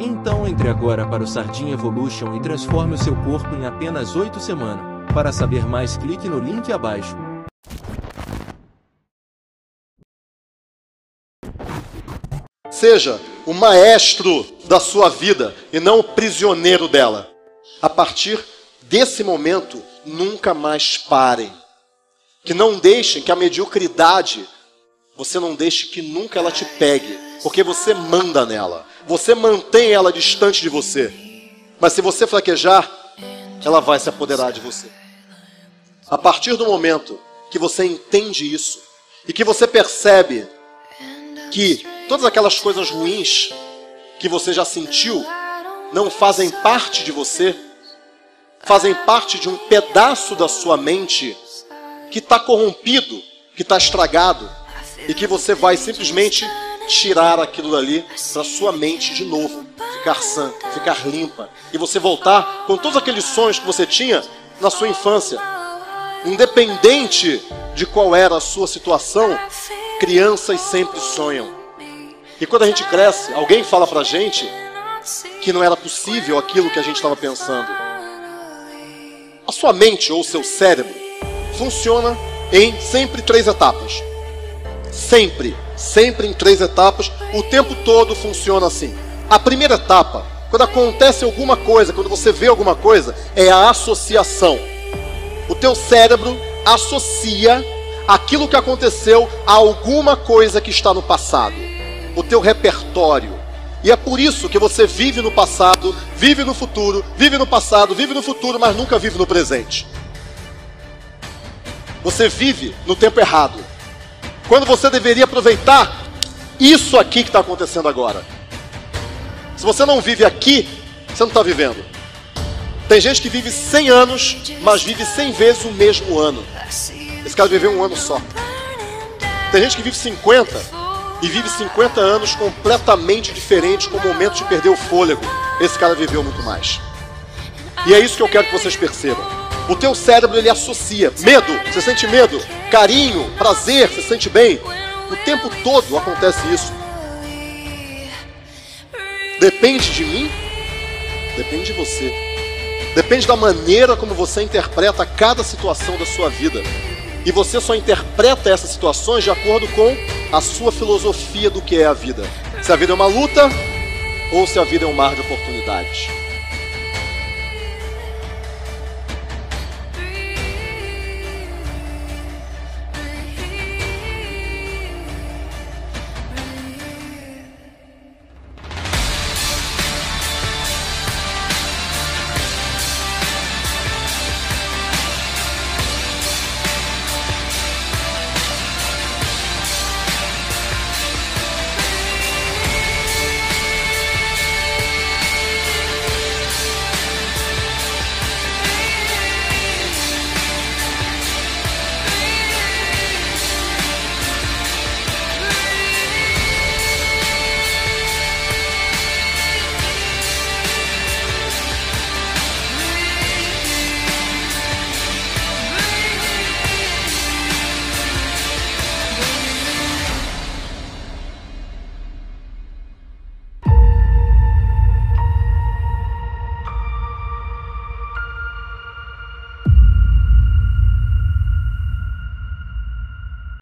então entre agora para o Sardinha Evolution e transforme o seu corpo em apenas 8 semanas. Para saber mais, clique no link abaixo. Seja o maestro da sua vida e não o prisioneiro dela. A partir desse momento, nunca mais parem. Que não deixem que a mediocridade, você não deixe que nunca ela te pegue, porque você manda nela. Você mantém ela distante de você. Mas se você fraquejar, ela vai se apoderar de você. A partir do momento que você entende isso e que você percebe que todas aquelas coisas ruins que você já sentiu não fazem parte de você, fazem parte de um pedaço da sua mente que está corrompido, que está estragado e que você vai simplesmente tirar aquilo dali para sua mente de novo, ficar sã, ficar limpa e você voltar com todos aqueles sonhos que você tinha na sua infância. Independente de qual era a sua situação, crianças sempre sonham. E quando a gente cresce, alguém fala pra gente que não era possível aquilo que a gente estava pensando. A sua mente ou seu cérebro funciona em sempre três etapas. Sempre, sempre em três etapas, o tempo todo funciona assim. A primeira etapa, quando acontece alguma coisa, quando você vê alguma coisa, é a associação. O teu cérebro associa aquilo que aconteceu a alguma coisa que está no passado. O teu repertório. E é por isso que você vive no passado, vive no futuro, vive no passado, vive no futuro, mas nunca vive no presente. Você vive no tempo errado. Quando você deveria aproveitar isso aqui que está acontecendo agora. Se você não vive aqui, você não está vivendo. Tem gente que vive 100 anos, mas vive 100 vezes o mesmo ano. Esse cara viveu um ano só. Tem gente que vive 50 e vive 50 anos completamente diferentes, com momentos de perder o fôlego. Esse cara viveu muito mais. E é isso que eu quero que vocês percebam. O teu cérebro ele associa medo, você sente medo, carinho, prazer, você sente bem. O tempo todo acontece isso. Depende de mim? Depende de você. Depende da maneira como você interpreta cada situação da sua vida. E você só interpreta essas situações de acordo com a sua filosofia do que é a vida. Se a vida é uma luta ou se a vida é um mar de oportunidades.